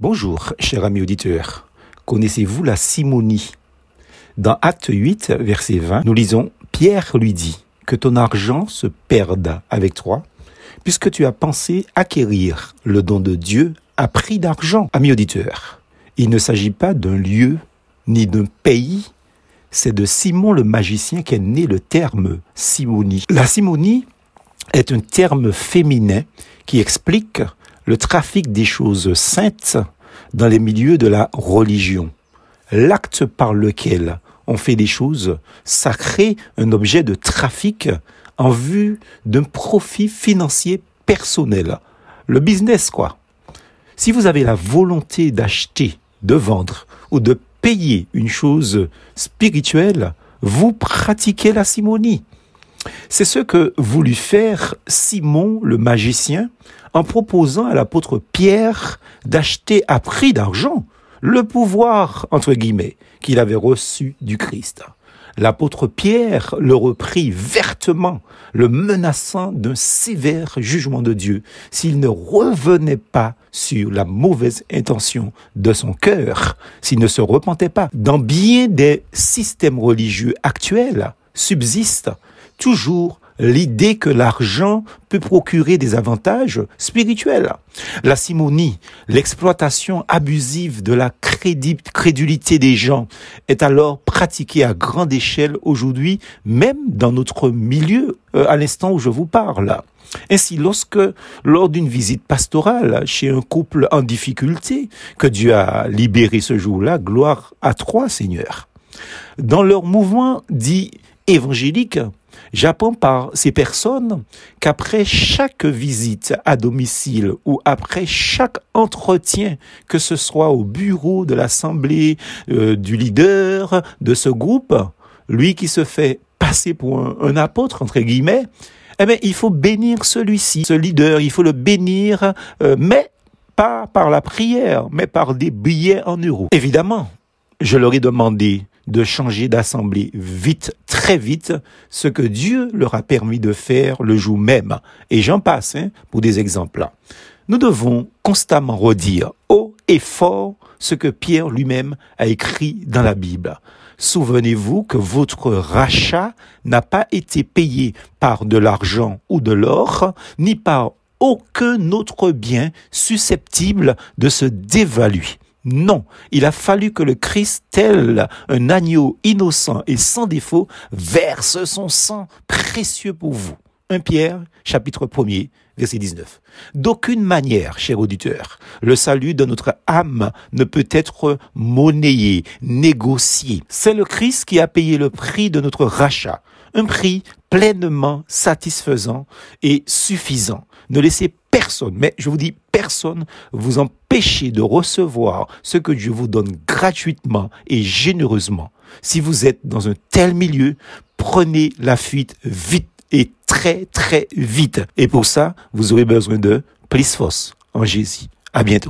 Bonjour, cher ami auditeur. Connaissez-vous la simonie? Dans Acte 8, verset 20, nous lisons Pierre lui dit que ton argent se perde avec toi, puisque tu as pensé acquérir le don de Dieu à prix d'argent. Ami auditeur, il ne s'agit pas d'un lieu ni d'un pays, c'est de Simon le magicien qu'est né le terme simonie. La simonie est un terme féminin qui explique le trafic des choses saintes dans les milieux de la religion. L'acte par lequel on fait des choses sacrées, un objet de trafic en vue d'un profit financier personnel. Le business, quoi. Si vous avez la volonté d'acheter, de vendre ou de payer une chose spirituelle, vous pratiquez la simonie. C'est ce que voulut faire Simon le magicien en proposant à l'apôtre Pierre d'acheter à prix d'argent le pouvoir, entre guillemets, qu'il avait reçu du Christ. L'apôtre Pierre le reprit vertement, le menaçant d'un sévère jugement de Dieu s'il ne revenait pas sur la mauvaise intention de son cœur, s'il ne se repentait pas. Dans bien des systèmes religieux actuels subsiste toujours l'idée que l'argent peut procurer des avantages spirituels. La simonie, l'exploitation abusive de la crédulité des gens est alors pratiquée à grande échelle aujourd'hui, même dans notre milieu, euh, à l'instant où je vous parle. Ainsi, lorsque, lors d'une visite pastorale chez un couple en difficulté, que Dieu a libéré ce jour-là, gloire à trois seigneurs, dans leur mouvement dit évangélique, j'apprends par ces personnes qu'après chaque visite à domicile ou après chaque entretien, que ce soit au bureau de l'assemblée euh, du leader de ce groupe, lui qui se fait passer pour un, apôtre, entre guillemets, eh bien, il faut bénir celui-ci, ce leader, il faut le bénir, euh, mais pas par la prière, mais par des billets en euros. Évidemment, je leur ai demandé de changer d'assemblée vite, très vite, ce que Dieu leur a permis de faire le jour même. Et j'en passe hein, pour des exemples. Nous devons constamment redire haut et fort ce que Pierre lui-même a écrit dans la Bible. Souvenez-vous que votre rachat n'a pas été payé par de l'argent ou de l'or, ni par aucun autre bien susceptible de se dévaluer. Non, il a fallu que le Christ, tel un agneau innocent et sans défaut, verse son sang précieux pour vous. 1 Pierre, chapitre 1er, verset 19. D'aucune manière, cher auditeur, le salut de notre âme ne peut être monnayé, négocié. C'est le Christ qui a payé le prix de notre rachat, un prix pleinement satisfaisant et suffisant. Ne laissez personne, mais je vous dis personne, vous empêcher de recevoir ce que Dieu vous donne gratuitement et généreusement. Si vous êtes dans un tel milieu, prenez la fuite vite et très très vite. Et pour ça, vous aurez besoin de plus force en Jésus. À bientôt.